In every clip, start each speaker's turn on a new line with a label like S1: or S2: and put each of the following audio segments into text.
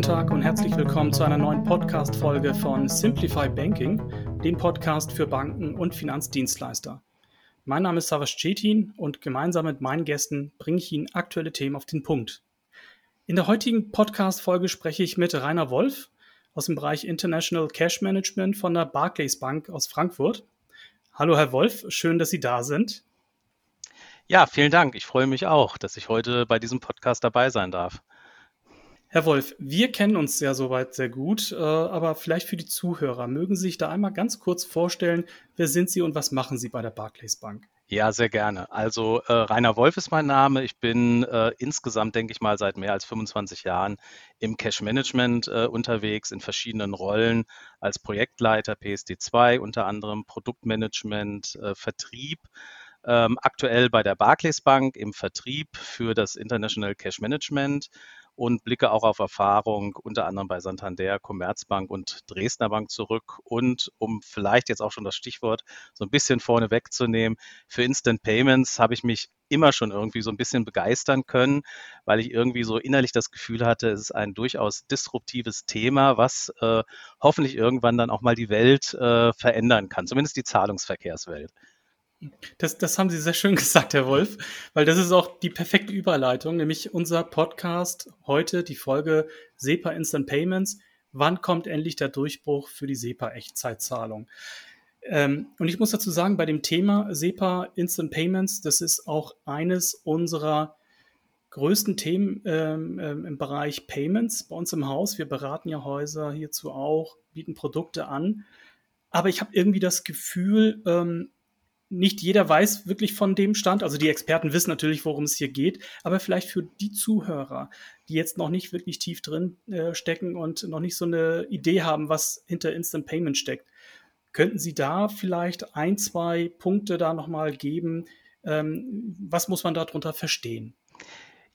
S1: Guten Tag und herzlich willkommen zu einer neuen Podcast-Folge von Simplify Banking, dem Podcast für Banken und Finanzdienstleister. Mein Name ist Savas Cetin und gemeinsam mit meinen Gästen bringe ich Ihnen aktuelle Themen auf den Punkt. In der heutigen Podcast-Folge spreche ich mit Rainer Wolf aus dem Bereich International Cash Management von der Barclays Bank aus Frankfurt. Hallo, Herr Wolf, schön, dass Sie da sind.
S2: Ja, vielen Dank. Ich freue mich auch, dass ich heute bei diesem Podcast dabei sein darf.
S1: Herr Wolf, wir kennen uns ja soweit sehr gut, äh, aber vielleicht für die Zuhörer, mögen Sie sich da einmal ganz kurz vorstellen, wer sind Sie und was machen Sie bei der Barclays Bank?
S2: Ja, sehr gerne. Also äh, Rainer Wolf ist mein Name. Ich bin äh, insgesamt, denke ich mal, seit mehr als 25 Jahren im Cash Management äh, unterwegs, in verschiedenen Rollen als Projektleiter PSD2, unter anderem Produktmanagement, äh, Vertrieb. Ähm, aktuell bei der Barclays Bank im Vertrieb für das International Cash Management und blicke auch auf Erfahrung unter anderem bei Santander, Commerzbank und Dresdner Bank zurück. Und um vielleicht jetzt auch schon das Stichwort so ein bisschen vorne wegzunehmen, für Instant Payments habe ich mich immer schon irgendwie so ein bisschen begeistern können, weil ich irgendwie so innerlich das Gefühl hatte, es ist ein durchaus disruptives Thema, was äh, hoffentlich irgendwann dann auch mal die Welt äh, verändern kann, zumindest die Zahlungsverkehrswelt.
S1: Das, das haben Sie sehr schön gesagt, Herr Wolf, weil das ist auch die perfekte Überleitung, nämlich unser Podcast heute, die Folge SEPA Instant Payments. Wann kommt endlich der Durchbruch für die SEPA Echtzeitzahlung? Ähm, und ich muss dazu sagen, bei dem Thema SEPA Instant Payments, das ist auch eines unserer größten Themen ähm, ähm, im Bereich Payments bei uns im Haus. Wir beraten ja Häuser hierzu auch, bieten Produkte an. Aber ich habe irgendwie das Gefühl, ähm, nicht jeder weiß wirklich von dem Stand. Also die Experten wissen natürlich, worum es hier geht, aber vielleicht für die Zuhörer, die jetzt noch nicht wirklich tief drin äh, stecken und noch nicht so eine Idee haben, was hinter Instant Payment steckt, könnten Sie da vielleicht ein, zwei Punkte da nochmal geben? Ähm, was muss man darunter verstehen?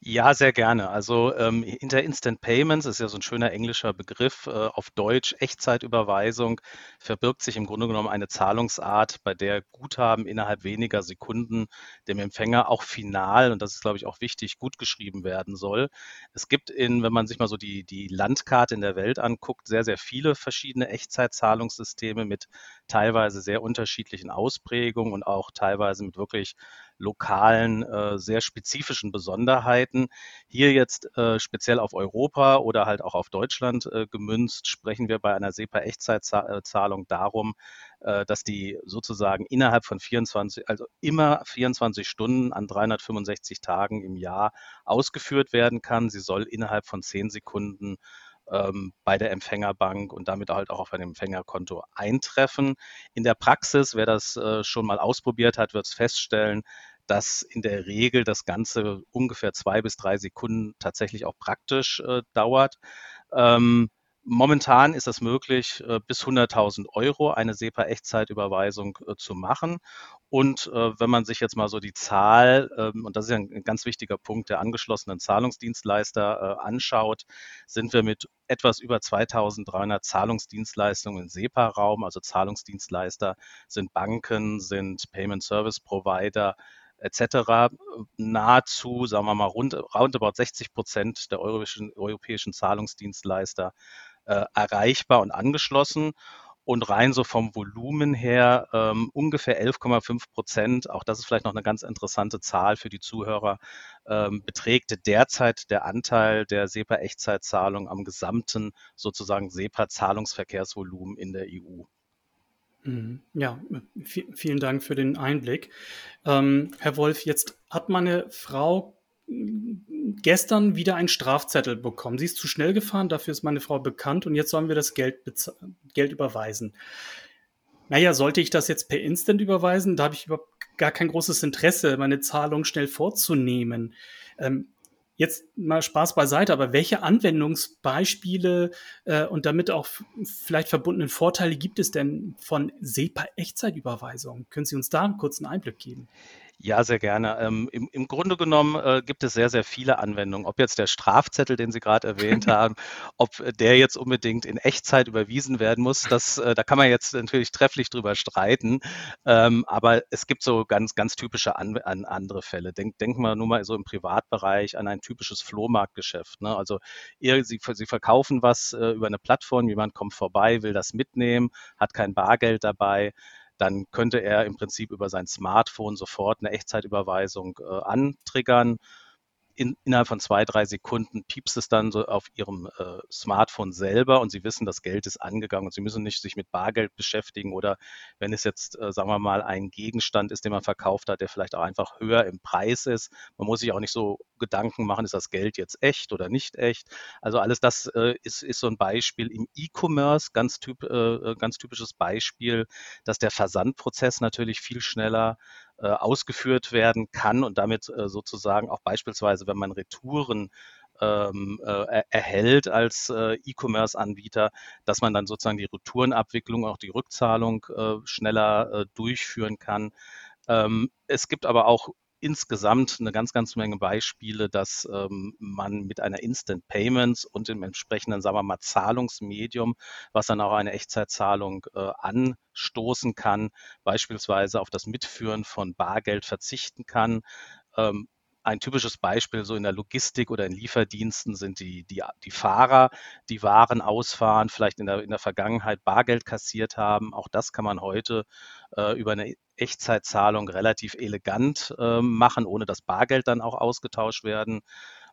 S2: Ja, sehr gerne. Also ähm, hinter Instant Payments ist ja so ein schöner englischer Begriff. Äh, auf Deutsch Echtzeitüberweisung verbirgt sich im Grunde genommen eine Zahlungsart, bei der Guthaben innerhalb weniger Sekunden dem Empfänger auch final, und das ist, glaube ich, auch wichtig, gut geschrieben werden soll. Es gibt in, wenn man sich mal so die, die Landkarte in der Welt anguckt, sehr, sehr viele verschiedene Echtzeitzahlungssysteme mit teilweise sehr unterschiedlichen Ausprägungen und auch teilweise mit wirklich lokalen, äh, sehr spezifischen Besonderheiten. Hier jetzt äh, speziell auf Europa oder halt auch auf Deutschland äh, gemünzt, sprechen wir bei einer SEPA-Echtzeitzahlung darum, dass die sozusagen innerhalb von 24, also immer 24 Stunden an 365 Tagen im Jahr ausgeführt werden kann. Sie soll innerhalb von 10 Sekunden ähm, bei der Empfängerbank und damit halt auch auf einem Empfängerkonto eintreffen. In der Praxis, wer das äh, schon mal ausprobiert hat, wird es feststellen, dass in der Regel das Ganze ungefähr zwei bis drei Sekunden tatsächlich auch praktisch äh, dauert. Ähm, Momentan ist es möglich, äh, bis 100.000 Euro eine SEPA-Echtzeitüberweisung äh, zu machen. Und äh, wenn man sich jetzt mal so die Zahl, ähm, und das ist ja ein ganz wichtiger Punkt, der angeschlossenen Zahlungsdienstleister anschaut, sind wir mit etwas über 2300 Zahlungsdienstleistungen im SEPA-Raum. Also Zahlungsdienstleister sind Banken, sind Payment Service Provider, etc. nahezu, sagen wir mal, rund, roundabout 60 Prozent der europäischen, europäischen Zahlungsdienstleister äh, erreichbar und angeschlossen. Und rein so vom Volumen her ähm, ungefähr 11,5 Prozent, auch das ist vielleicht noch eine ganz interessante Zahl für die Zuhörer, ähm, beträgt derzeit der Anteil der SEPA-Echtzeitzahlung am gesamten sozusagen SEPA-Zahlungsverkehrsvolumen in der EU.
S1: Mhm. Ja, vielen Dank für den Einblick. Ähm, Herr Wolf, jetzt hat meine Frau gestern wieder einen Strafzettel bekommen. Sie ist zu schnell gefahren, dafür ist meine Frau bekannt und jetzt sollen wir das Geld, Geld überweisen. Naja, sollte ich das jetzt per Instant überweisen? Da habe ich überhaupt gar kein großes Interesse, meine Zahlung schnell vorzunehmen. Ähm, jetzt mal Spaß beiseite, aber welche Anwendungsbeispiele äh, und damit auch vielleicht verbundenen Vorteile gibt es denn von SEPA-Echtzeitüberweisung? Können Sie uns da einen kurzen Einblick geben?
S2: Ja, sehr gerne. Ähm, im, Im Grunde genommen äh, gibt es sehr, sehr viele Anwendungen. Ob jetzt der Strafzettel, den Sie gerade erwähnt haben, ob der jetzt unbedingt in Echtzeit überwiesen werden muss, das, äh, da kann man jetzt natürlich trefflich drüber streiten. Ähm, aber es gibt so ganz, ganz typische an, an andere Fälle. Denk, denken wir nur mal so im Privatbereich an ein typisches Flohmarktgeschäft. Ne? Also ihr, Sie, Sie verkaufen was äh, über eine Plattform, jemand kommt vorbei, will das mitnehmen, hat kein Bargeld dabei dann könnte er im Prinzip über sein Smartphone sofort eine Echtzeitüberweisung äh, antriggern in, innerhalb von zwei, drei Sekunden piepst es dann so auf Ihrem äh, Smartphone selber und Sie wissen, das Geld ist angegangen und Sie müssen nicht sich mit Bargeld beschäftigen oder wenn es jetzt, äh, sagen wir mal, ein Gegenstand ist, den man verkauft hat, der vielleicht auch einfach höher im Preis ist. Man muss sich auch nicht so Gedanken machen, ist das Geld jetzt echt oder nicht echt. Also alles das äh, ist, ist so ein Beispiel im E-Commerce, ganz, typ, äh, ganz typisches Beispiel, dass der Versandprozess natürlich viel schneller äh, ausgeführt werden kann und damit äh, sozusagen auch beispielsweise, wenn man Retouren ähm, äh, erhält als äh, E-Commerce-Anbieter, dass man dann sozusagen die Retourenabwicklung, auch die Rückzahlung äh, schneller äh, durchführen kann. Ähm, es gibt aber auch insgesamt eine ganz, ganz Menge Beispiele, dass ähm, man mit einer Instant Payments und dem entsprechenden, sagen wir mal, Zahlungsmedium, was dann auch eine Echtzeitzahlung äh, anstoßen kann, beispielsweise auf das Mitführen von Bargeld verzichten kann. Ähm, ein typisches Beispiel so in der Logistik oder in Lieferdiensten sind die, die, die Fahrer, die Waren ausfahren, vielleicht in der, in der Vergangenheit Bargeld kassiert haben. Auch das kann man heute äh, über eine Echtzeitzahlung relativ elegant äh, machen, ohne dass Bargeld dann auch ausgetauscht werden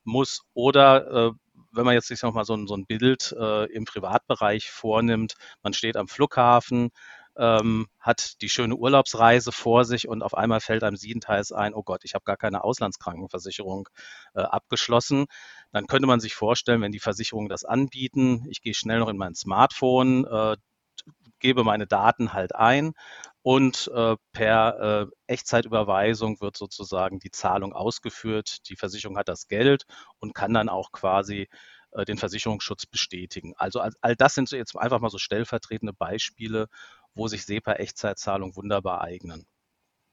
S2: muss. Oder äh, wenn man jetzt sich nochmal so, so ein Bild äh, im Privatbereich vornimmt, man steht am Flughafen, ähm, hat die schöne Urlaubsreise vor sich und auf einmal fällt einem siebenteils ein, oh Gott, ich habe gar keine Auslandskrankenversicherung äh, abgeschlossen. Dann könnte man sich vorstellen, wenn die Versicherungen das anbieten, ich gehe schnell noch in mein Smartphone, äh, gebe meine Daten halt ein und äh, per äh, Echtzeitüberweisung wird sozusagen die Zahlung ausgeführt. Die Versicherung hat das Geld und kann dann auch quasi äh, den Versicherungsschutz bestätigen. Also all, all das sind so jetzt einfach mal so stellvertretende Beispiele, wo sich SEPA-Echtzeitzahlungen wunderbar eignen.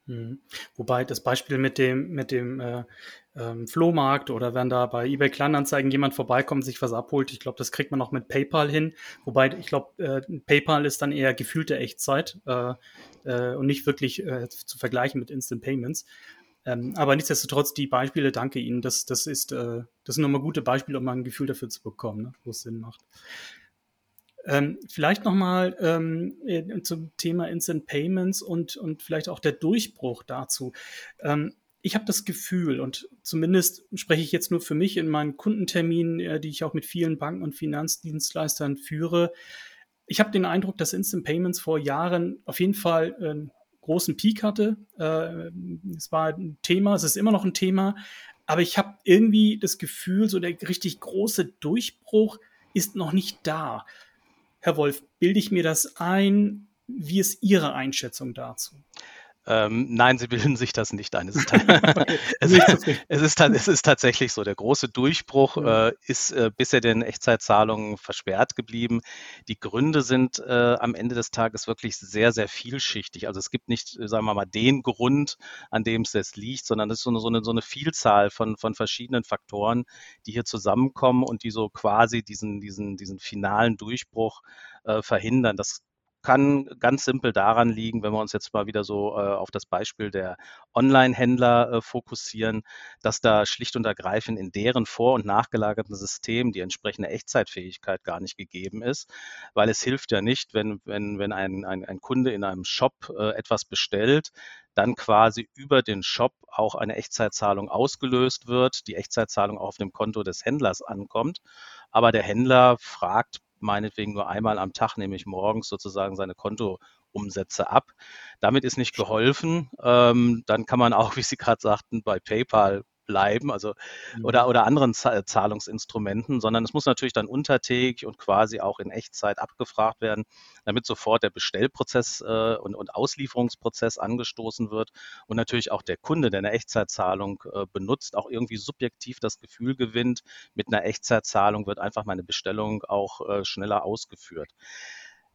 S1: Mhm. Wobei das Beispiel mit dem, mit dem äh, ähm, Flohmarkt oder wenn da bei eBay Kleinanzeigen jemand vorbeikommt, sich was abholt, ich glaube, das kriegt man auch mit PayPal hin. Wobei ich glaube, äh, PayPal ist dann eher gefühlte Echtzeit äh, äh, und nicht wirklich äh, zu vergleichen mit Instant Payments. Ähm, aber nichtsdestotrotz, die Beispiele, danke Ihnen. Das, das, ist, äh, das sind nochmal gute Beispiele, um mal ein Gefühl dafür zu bekommen, ne, wo es Sinn macht. Ähm, vielleicht nochmal ähm, äh, zum Thema Instant Payments und, und vielleicht auch der Durchbruch dazu. Ähm, ich habe das Gefühl, und zumindest spreche ich jetzt nur für mich in meinen Kundenterminen, äh, die ich auch mit vielen Banken und Finanzdienstleistern führe, ich habe den Eindruck, dass Instant Payments vor Jahren auf jeden Fall einen großen Peak hatte. Äh, es war ein Thema, es ist immer noch ein Thema, aber ich habe irgendwie das Gefühl, so der richtig große Durchbruch ist noch nicht da. Herr Wolf, bilde ich mir das ein? Wie ist Ihre Einschätzung dazu?
S2: Ähm, nein, sie bilden sich das nicht ein. Es ist, es, es, ist, es ist, tatsächlich so. Der große Durchbruch mhm. äh, ist äh, bisher den Echtzeitzahlungen versperrt geblieben. Die Gründe sind äh, am Ende des Tages wirklich sehr, sehr vielschichtig. Also es gibt nicht, sagen wir mal, den Grund, an dem es jetzt liegt, sondern es ist so eine, so eine, so eine Vielzahl von, von verschiedenen Faktoren, die hier zusammenkommen und die so quasi diesen, diesen, diesen finalen Durchbruch äh, verhindern. Das kann ganz simpel daran liegen, wenn wir uns jetzt mal wieder so äh, auf das Beispiel der Online-Händler äh, fokussieren, dass da schlicht und ergreifend in deren vor- und nachgelagerten Systemen die entsprechende Echtzeitfähigkeit gar nicht gegeben ist, weil es hilft ja nicht, wenn, wenn, wenn ein, ein, ein Kunde in einem Shop äh, etwas bestellt, dann quasi über den Shop auch eine Echtzeitzahlung ausgelöst wird, die Echtzeitzahlung auf dem Konto des Händlers ankommt. Aber der Händler fragt meinetwegen nur einmal am Tag, nämlich morgens sozusagen seine Kontoumsätze ab. Damit ist nicht geholfen. Ähm, dann kann man auch, wie Sie gerade sagten, bei PayPal bleiben, also mhm. oder, oder anderen Zahlungsinstrumenten, sondern es muss natürlich dann untertägig und quasi auch in Echtzeit abgefragt werden, damit sofort der Bestellprozess äh, und, und Auslieferungsprozess angestoßen wird und natürlich auch der Kunde, der eine Echtzeitzahlung äh, benutzt, auch irgendwie subjektiv das Gefühl gewinnt, mit einer Echtzeitzahlung wird einfach meine Bestellung auch äh, schneller ausgeführt.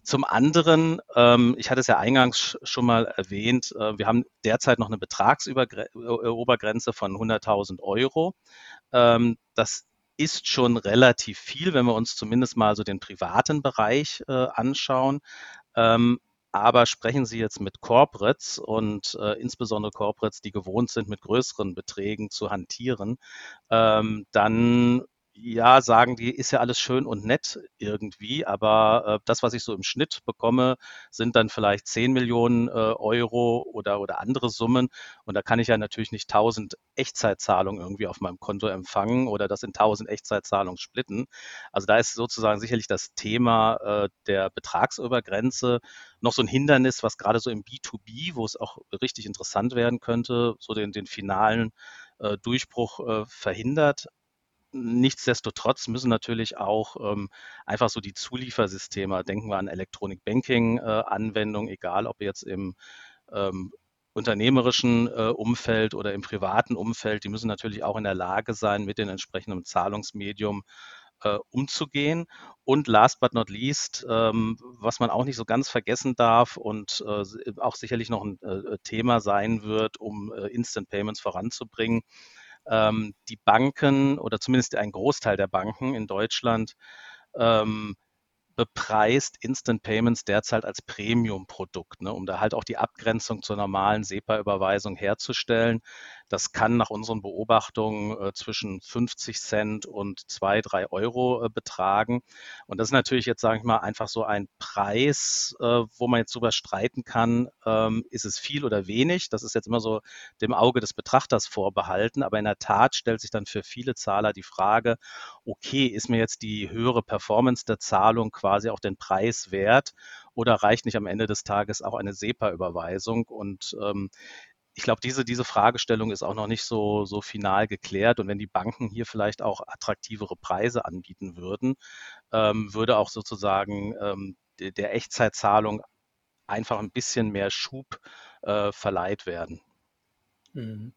S2: Zum anderen, ähm, ich hatte es ja eingangs schon mal erwähnt, äh, wir haben derzeit noch eine Betragsobergrenze von 100.000 Euro. Ähm, das ist schon relativ viel, wenn wir uns zumindest mal so den privaten Bereich äh, anschauen. Ähm, aber sprechen Sie jetzt mit Corporates und äh, insbesondere Corporates, die gewohnt sind, mit größeren Beträgen zu hantieren, ähm, dann ja, sagen die, ist ja alles schön und nett irgendwie, aber äh, das, was ich so im Schnitt bekomme, sind dann vielleicht 10 Millionen äh, Euro oder, oder andere Summen. Und da kann ich ja natürlich nicht 1000 Echtzeitzahlungen irgendwie auf meinem Konto empfangen oder das in 1000 Echtzeitzahlungen splitten. Also da ist sozusagen sicherlich das Thema äh, der Betragsübergrenze noch so ein Hindernis, was gerade so im B2B, wo es auch richtig interessant werden könnte, so den, den finalen äh, Durchbruch äh, verhindert. Nichtsdestotrotz müssen natürlich auch ähm, einfach so die Zuliefersysteme, denken wir an Electronic Banking äh, Anwendungen, egal ob jetzt im ähm, unternehmerischen äh, Umfeld oder im privaten Umfeld, die müssen natürlich auch in der Lage sein, mit dem entsprechenden Zahlungsmedium äh, umzugehen. Und last but not least, ähm, was man auch nicht so ganz vergessen darf und äh, auch sicherlich noch ein äh, Thema sein wird, um Instant Payments voranzubringen, ähm, die Banken oder zumindest ein Großteil der Banken in Deutschland ähm, bepreist Instant Payments derzeit als Premium-Produkt, ne, um da halt auch die Abgrenzung zur normalen SEPA-Überweisung herzustellen. Das kann nach unseren Beobachtungen äh, zwischen 50 Cent und 2, 3 Euro äh, betragen. Und das ist natürlich jetzt, sage ich mal, einfach so ein Preis, äh, wo man jetzt drüber streiten kann, ähm, ist es viel oder wenig. Das ist jetzt immer so dem Auge des Betrachters vorbehalten. Aber in der Tat stellt sich dann für viele Zahler die Frage, okay, ist mir jetzt die höhere Performance der Zahlung quasi auch den Preis wert? Oder reicht nicht am Ende des Tages auch eine SEPA-Überweisung? Und ähm, ich glaube, diese, diese Fragestellung ist auch noch nicht so, so final geklärt. Und wenn die Banken hier vielleicht auch attraktivere Preise anbieten würden, ähm, würde auch sozusagen ähm, de, der Echtzeitzahlung einfach ein bisschen mehr Schub äh, verleiht werden.
S1: Mhm.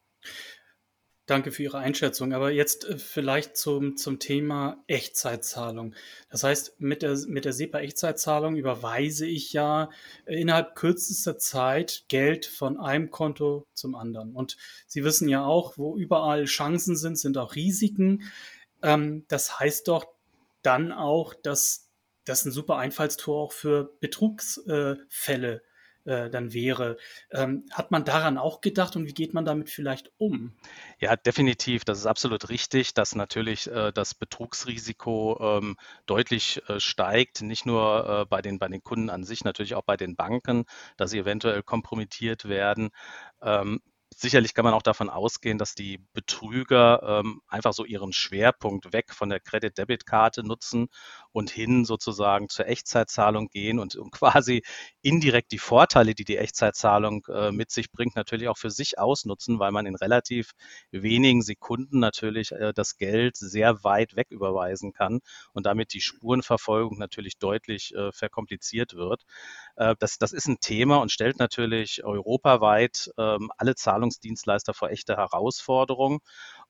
S1: Danke für Ihre Einschätzung. Aber jetzt äh, vielleicht zum, zum Thema Echtzeitzahlung. Das heißt, mit der, mit der SEPA-Echtzeitzahlung überweise ich ja äh, innerhalb kürzester Zeit Geld von einem Konto zum anderen. Und Sie wissen ja auch, wo überall Chancen sind, sind auch Risiken. Ähm, das heißt doch dann auch, dass das ein super Einfallstor auch für Betrugsfälle äh, dann wäre. Ähm, hat man daran auch gedacht und wie geht man damit vielleicht um?
S2: Ja, definitiv. Das ist absolut richtig, dass natürlich äh, das Betrugsrisiko ähm, deutlich äh, steigt, nicht nur äh, bei, den, bei den Kunden an sich, natürlich auch bei den Banken, dass sie eventuell kompromittiert werden. Ähm, sicherlich kann man auch davon ausgehen, dass die Betrüger ähm, einfach so ihren Schwerpunkt weg von der Credit-Debit-Karte nutzen und hin sozusagen zur Echtzeitzahlung gehen und, und quasi indirekt die Vorteile, die die Echtzeitzahlung äh, mit sich bringt, natürlich auch für sich ausnutzen, weil man in relativ wenigen Sekunden natürlich äh, das Geld sehr weit weg überweisen kann und damit die Spurenverfolgung natürlich deutlich äh, verkompliziert wird. Äh, das, das ist ein Thema und stellt natürlich europaweit ähm, alle Zahlungsdienstleister vor echte Herausforderungen.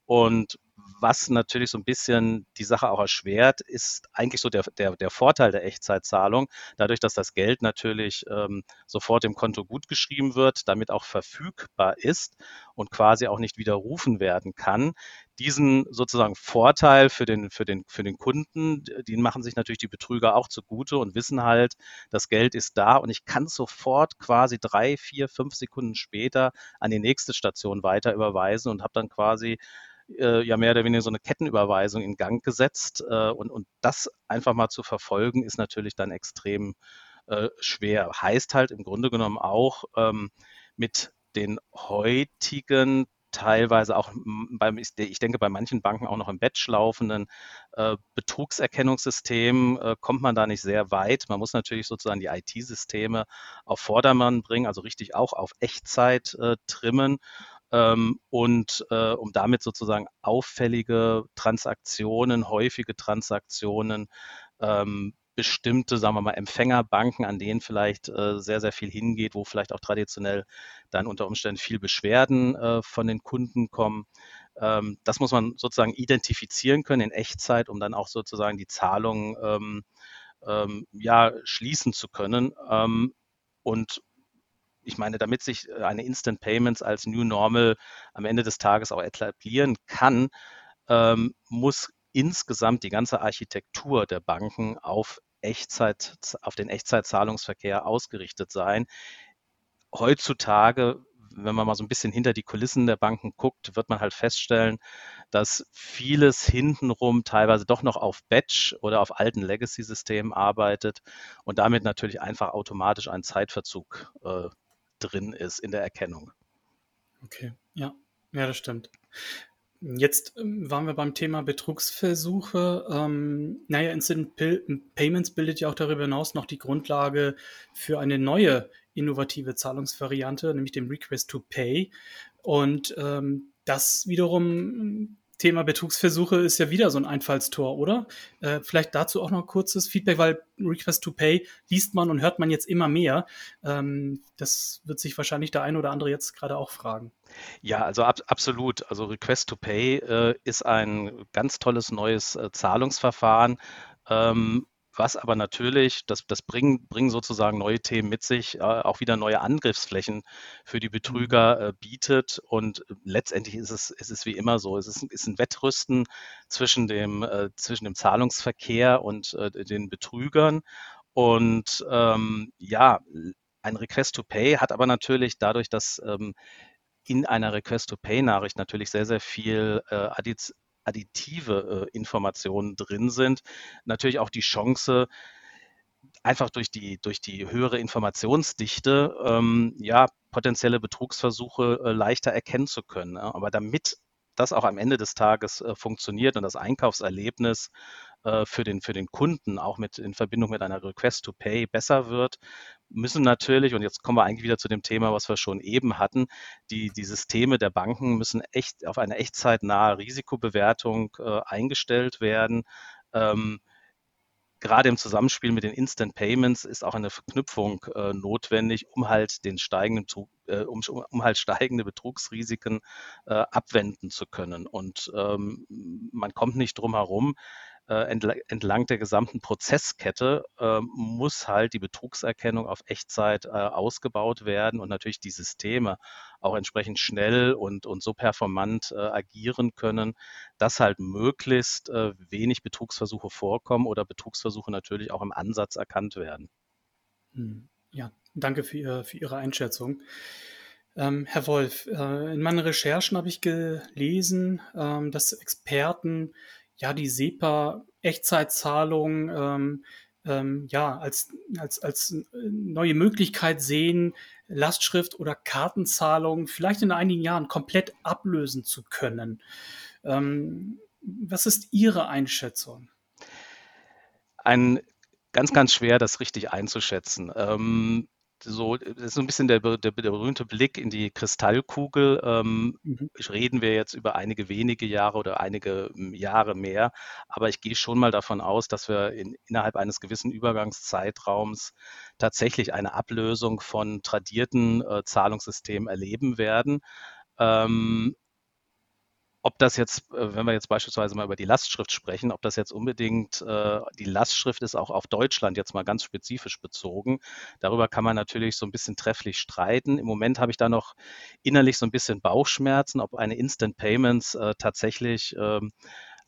S2: Und was natürlich so ein bisschen die Sache auch erschwert, ist eigentlich so der, der, der Vorteil der Echtzeitzahlung. Dadurch, dass das Geld natürlich ähm, sofort im Konto gutgeschrieben wird, damit auch verfügbar ist und quasi auch nicht widerrufen werden kann. Diesen sozusagen Vorteil für den, für den, für den Kunden, den machen sich natürlich die Betrüger auch zugute und wissen halt, das Geld ist da und ich kann sofort quasi drei, vier, fünf Sekunden später an die nächste Station weiter überweisen und habe dann quasi äh, ja mehr oder weniger so eine Kettenüberweisung in Gang gesetzt. Äh, und, und das einfach mal zu verfolgen, ist natürlich dann extrem äh, schwer. Heißt halt im Grunde genommen auch ähm, mit den heutigen teilweise auch beim, ich denke, bei manchen Banken auch noch im Batch laufenden äh, Betrugserkennungssystem äh, kommt man da nicht sehr weit. Man muss natürlich sozusagen die IT-Systeme auf Vordermann bringen, also richtig auch auf Echtzeit äh, trimmen ähm, und äh, um damit sozusagen auffällige Transaktionen, häufige Transaktionen, ähm, bestimmte, sagen wir mal, Empfängerbanken, an denen vielleicht äh, sehr, sehr viel hingeht, wo vielleicht auch traditionell dann unter Umständen viel Beschwerden äh, von den Kunden kommen. Ähm, das muss man sozusagen identifizieren können in Echtzeit, um dann auch sozusagen die Zahlungen ähm, ähm, ja, schließen zu können. Ähm, und ich meine, damit sich eine Instant Payments als New Normal am Ende des Tages auch etablieren kann, ähm, muss insgesamt die ganze Architektur der Banken auf Echtzeit, auf den Echtzeitzahlungsverkehr ausgerichtet sein. Heutzutage wenn man mal so ein bisschen hinter die Kulissen der Banken guckt, wird man halt feststellen, dass vieles hintenrum teilweise doch noch auf Batch oder auf alten Legacy-Systemen arbeitet und damit natürlich einfach automatisch ein Zeitverzug äh, drin ist in der Erkennung.
S1: Okay, ja, ja, das stimmt. Jetzt ähm, waren wir beim Thema Betrugsversuche. Ähm, naja, Instant Payments bildet ja auch darüber hinaus noch die Grundlage für eine neue innovative Zahlungsvariante, nämlich dem Request to Pay. Und ähm, das wiederum Thema Betrugsversuche ist ja wieder so ein Einfallstor, oder? Äh, vielleicht dazu auch noch kurzes Feedback, weil Request to Pay liest man und hört man jetzt immer mehr. Ähm, das wird sich wahrscheinlich der ein oder andere jetzt gerade auch fragen.
S2: Ja, also ab, absolut. Also Request to Pay äh, ist ein ganz tolles neues äh, Zahlungsverfahren. Ähm, was aber natürlich, das, das bringen, bringen sozusagen neue Themen mit sich, äh, auch wieder neue Angriffsflächen für die Betrüger mhm. äh, bietet. Und letztendlich ist es, ist es wie immer so. Es ist, ist ein Wettrüsten zwischen dem, äh, zwischen dem Zahlungsverkehr und äh, den Betrügern. Und ähm, ja, ein Request to Pay hat aber natürlich dadurch, dass ähm, in einer Request-to-Pay-Nachricht natürlich sehr, sehr viel äh, additive äh, Informationen drin sind, natürlich auch die Chance, einfach durch die, durch die höhere Informationsdichte ähm, ja, potenzielle Betrugsversuche äh, leichter erkennen zu können. Ja. Aber damit das auch am Ende des Tages äh, funktioniert und das Einkaufserlebnis äh, für, den, für den Kunden auch mit in Verbindung mit einer Request to Pay besser wird, müssen natürlich, und jetzt kommen wir eigentlich wieder zu dem Thema, was wir schon eben hatten, die, die Systeme der Banken müssen echt auf eine echtzeitnahe Risikobewertung äh, eingestellt werden. Ähm, gerade im Zusammenspiel mit den Instant Payments ist auch eine Verknüpfung äh, notwendig, um halt den steigenden, äh, um, um, halt steigende Betrugsrisiken äh, abwenden zu können. Und ähm, man kommt nicht drum herum, entlang der gesamten Prozesskette äh, muss halt die Betrugserkennung auf Echtzeit äh, ausgebaut werden und natürlich die Systeme auch entsprechend schnell und, und so performant äh, agieren können, dass halt möglichst äh, wenig Betrugsversuche vorkommen oder Betrugsversuche natürlich auch im Ansatz erkannt werden.
S1: Hm, ja, danke für, für Ihre Einschätzung. Ähm, Herr Wolf, äh, in meinen Recherchen habe ich gelesen, ähm, dass Experten ja die SEPA-Echtzeitzahlung ähm, ähm, ja, als, als, als neue Möglichkeit sehen, Lastschrift oder Kartenzahlung vielleicht in einigen Jahren komplett ablösen zu können. Ähm, was ist Ihre Einschätzung?
S2: Ein ganz, ganz schwer, das richtig einzuschätzen. Ähm, so, das ist so ein bisschen der, der, der berühmte Blick in die Kristallkugel. Ähm, mhm. Reden wir jetzt über einige wenige Jahre oder einige hm, Jahre mehr. Aber ich gehe schon mal davon aus, dass wir in, innerhalb eines gewissen Übergangszeitraums tatsächlich eine Ablösung von tradierten äh, Zahlungssystemen erleben werden. Ähm, ob das jetzt, äh, wenn wir jetzt beispielsweise mal über die Lastschrift sprechen, ob das jetzt unbedingt äh, die Lastschrift ist, auch auf Deutschland jetzt mal ganz spezifisch bezogen. Darüber kann man natürlich so ein bisschen trefflich streiten. Im Moment habe ich da noch innerlich so ein bisschen Bauchschmerzen, ob eine Instant Payments äh, tatsächlich ähm,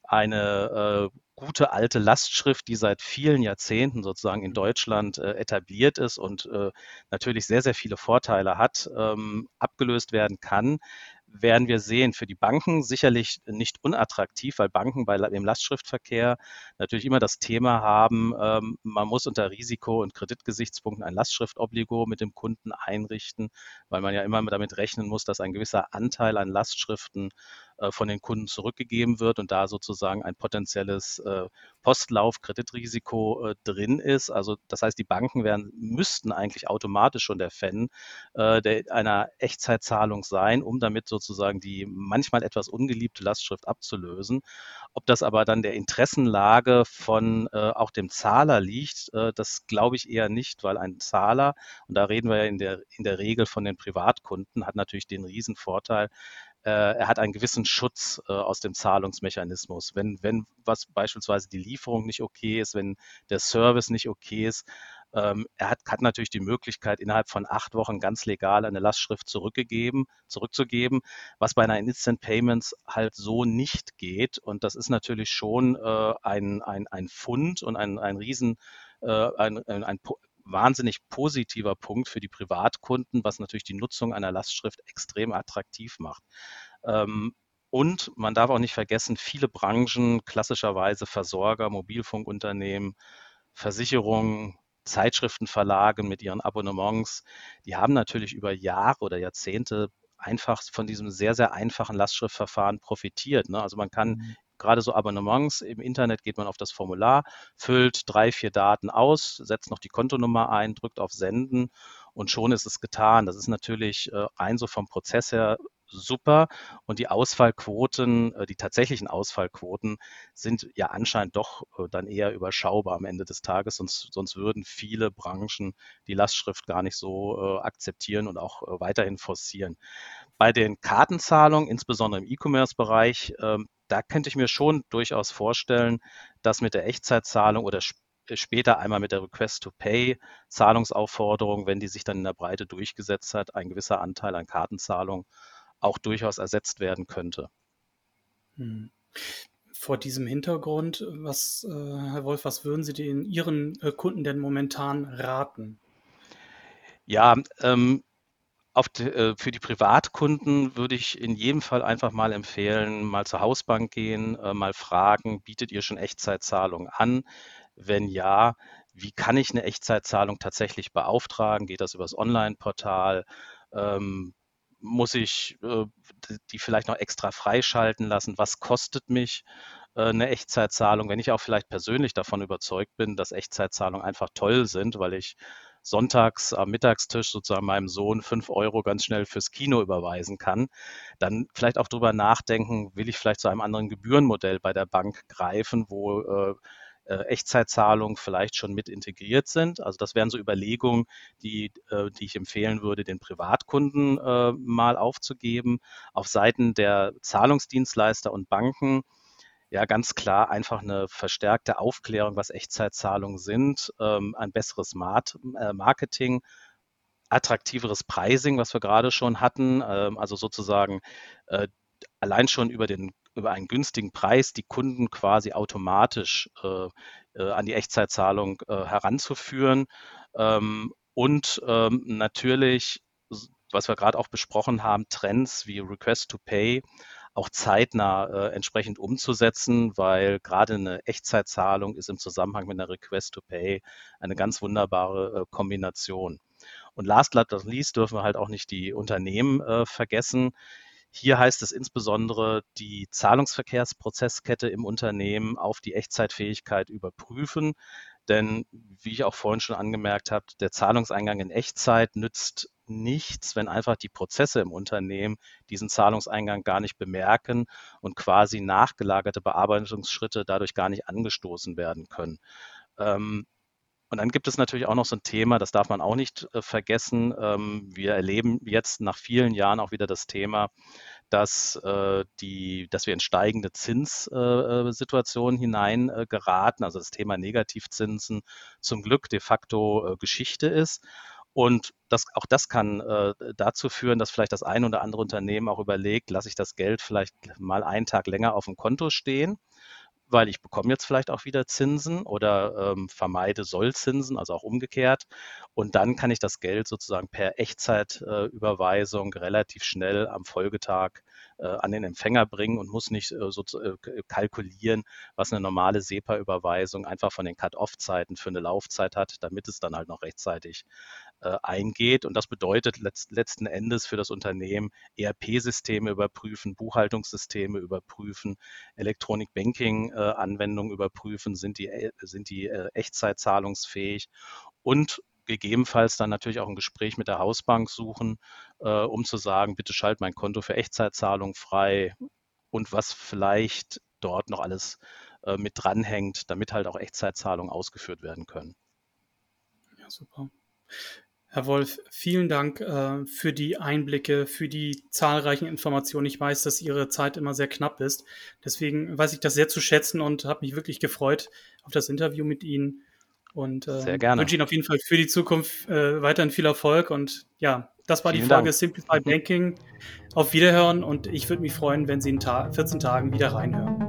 S2: eine äh, gute alte Lastschrift, die seit vielen Jahrzehnten sozusagen in Deutschland äh, etabliert ist und äh, natürlich sehr, sehr viele Vorteile hat, ähm, abgelöst werden kann werden wir sehen. Für die Banken sicherlich nicht unattraktiv, weil Banken bei dem Lastschriftverkehr natürlich immer das Thema haben, ähm, man muss unter Risiko- und Kreditgesichtspunkten ein Lastschriftobligo mit dem Kunden einrichten, weil man ja immer damit rechnen muss, dass ein gewisser Anteil an Lastschriften von den Kunden zurückgegeben wird und da sozusagen ein potenzielles äh, Postlauf-Kreditrisiko äh, drin ist. Also das heißt, die Banken werden, müssten eigentlich automatisch schon der Fan der, einer Echtzeitzahlung sein, um damit sozusagen die manchmal etwas ungeliebte Lastschrift abzulösen. Ob das aber dann der Interessenlage von auch dem Zahler liegt, das glaube ich eher nicht, weil ein Zahler, und da reden wir ja in der, in der Regel von den Privatkunden, hat natürlich den Riesenvorteil, äh, er hat einen gewissen Schutz äh, aus dem Zahlungsmechanismus. Wenn, wenn was beispielsweise die Lieferung nicht okay ist, wenn der Service nicht okay ist, ähm, er hat, hat natürlich die Möglichkeit, innerhalb von acht Wochen ganz legal eine Lastschrift zurückgegeben, zurückzugeben, was bei einer Instant Payments halt so nicht geht. Und das ist natürlich schon äh, ein, ein, ein Fund und ein, ein Riesen, äh, ein, ein, ein wahnsinnig positiver Punkt für die Privatkunden, was natürlich die Nutzung einer Lastschrift extrem attraktiv macht. Ähm, und man darf auch nicht vergessen, viele Branchen, klassischerweise Versorger, Mobilfunkunternehmen, Versicherungen, Zeitschriftenverlage mit ihren Abonnements, die haben natürlich über Jahre oder Jahrzehnte einfach von diesem sehr, sehr einfachen Lastschriftverfahren profitiert. Ne? Also man kann mhm. Gerade so Abonnements im Internet geht man auf das Formular, füllt drei, vier Daten aus, setzt noch die Kontonummer ein, drückt auf Senden und schon ist es getan. Das ist natürlich äh, rein so vom Prozess her super. Und die Ausfallquoten, äh, die tatsächlichen Ausfallquoten sind ja anscheinend doch äh, dann eher überschaubar am Ende des Tages. Sonst, sonst würden viele Branchen die Lastschrift gar nicht so äh, akzeptieren und auch weiterhin forcieren. Bei den Kartenzahlungen, insbesondere im E-Commerce-Bereich, ähm, da könnte ich mir schon durchaus vorstellen, dass mit der Echtzeitzahlung oder später einmal mit der Request-to-Pay-Zahlungsaufforderung, wenn die sich dann in der Breite durchgesetzt hat, ein gewisser Anteil an Kartenzahlungen auch durchaus ersetzt werden könnte.
S1: Hm. Vor diesem Hintergrund, was, äh, Herr Wolf, was würden Sie den Ihren äh, Kunden denn momentan raten?
S2: Ja, ähm, die, äh, für die Privatkunden würde ich in jedem Fall einfach mal empfehlen, mal zur Hausbank gehen, äh, mal fragen, bietet ihr schon Echtzeitzahlung an? Wenn ja, wie kann ich eine Echtzeitzahlung tatsächlich beauftragen? Geht das übers Online-Portal? Ähm, muss ich äh, die vielleicht noch extra freischalten lassen? Was kostet mich äh, eine Echtzeitzahlung? Wenn ich auch vielleicht persönlich davon überzeugt bin, dass Echtzeitzahlungen einfach toll sind, weil ich sonntags am Mittagstisch sozusagen meinem Sohn fünf Euro ganz schnell fürs Kino überweisen kann, dann vielleicht auch drüber nachdenken, will ich vielleicht zu einem anderen Gebührenmodell bei der Bank greifen, wo äh, äh, Echtzeitzahlungen vielleicht schon mit integriert sind. Also das wären so Überlegungen, die, äh, die ich empfehlen würde, den Privatkunden äh, mal aufzugeben. Auf Seiten der Zahlungsdienstleister und Banken ja ganz klar einfach eine verstärkte Aufklärung, was Echtzeitzahlungen sind, ähm, ein besseres Marketing, attraktiveres Pricing, was wir gerade schon hatten, ähm, also sozusagen allein schon über den über einen günstigen Preis die Kunden quasi automatisch äh, äh, an die Echtzeitzahlung äh, heranzuführen. Ähm, und ähm, natürlich, was wir gerade auch besprochen haben, Trends wie Request to Pay auch zeitnah äh, entsprechend umzusetzen, weil gerade eine Echtzeitzahlung ist im Zusammenhang mit einer Request to Pay eine ganz wunderbare äh, Kombination. Und last but not least dürfen wir halt auch nicht die Unternehmen äh, vergessen, hier heißt es insbesondere, die Zahlungsverkehrsprozesskette im Unternehmen auf die Echtzeitfähigkeit überprüfen. Denn wie ich auch vorhin schon angemerkt habe, der Zahlungseingang in Echtzeit nützt nichts, wenn einfach die Prozesse im Unternehmen diesen Zahlungseingang gar nicht bemerken und quasi nachgelagerte Bearbeitungsschritte dadurch gar nicht angestoßen werden können. Ähm, und dann gibt es natürlich auch noch so ein Thema, das darf man auch nicht äh, vergessen. Ähm, wir erleben jetzt nach vielen Jahren auch wieder das Thema, dass, äh, die, dass wir in steigende Zinssituationen äh, äh, geraten. Also das Thema Negativzinsen zum Glück de facto äh, Geschichte ist. Und das, auch das kann äh, dazu führen, dass vielleicht das ein oder andere Unternehmen auch überlegt, lasse ich das Geld vielleicht mal einen Tag länger auf dem Konto stehen weil ich bekomme jetzt vielleicht auch wieder Zinsen oder ähm, vermeide Sollzinsen, also auch umgekehrt. Und dann kann ich das Geld sozusagen per Echtzeitüberweisung äh, relativ schnell am Folgetag an den Empfänger bringen und muss nicht äh, so äh, kalkulieren, was eine normale SEPA-Überweisung einfach von den Cut-Off-Zeiten für eine Laufzeit hat, damit es dann halt noch rechtzeitig äh, eingeht. Und das bedeutet letzt, letzten Endes für das Unternehmen ERP-Systeme überprüfen, Buchhaltungssysteme überprüfen, Electronic Banking-Anwendungen überprüfen, sind die, sind die Echtzeit zahlungsfähig und gegebenenfalls dann natürlich auch ein Gespräch mit der Hausbank suchen, äh, um zu sagen, bitte schalt mein Konto für Echtzeitzahlung frei und was vielleicht dort noch alles äh, mit dranhängt, damit halt auch Echtzeitzahlungen ausgeführt werden können.
S1: Ja, super. Herr Wolf, vielen Dank äh, für die Einblicke, für die zahlreichen Informationen. Ich weiß, dass Ihre Zeit immer sehr knapp ist. Deswegen weiß ich das sehr zu schätzen und habe mich wirklich gefreut auf das Interview mit Ihnen. Und äh, wünsche Ihnen auf jeden Fall für die Zukunft äh, weiterhin viel Erfolg. Und ja, das war vielen die Folge Dank. Simplified Banking. Auf Wiederhören und ich würde mich freuen, wenn Sie in Ta 14 Tagen wieder reinhören.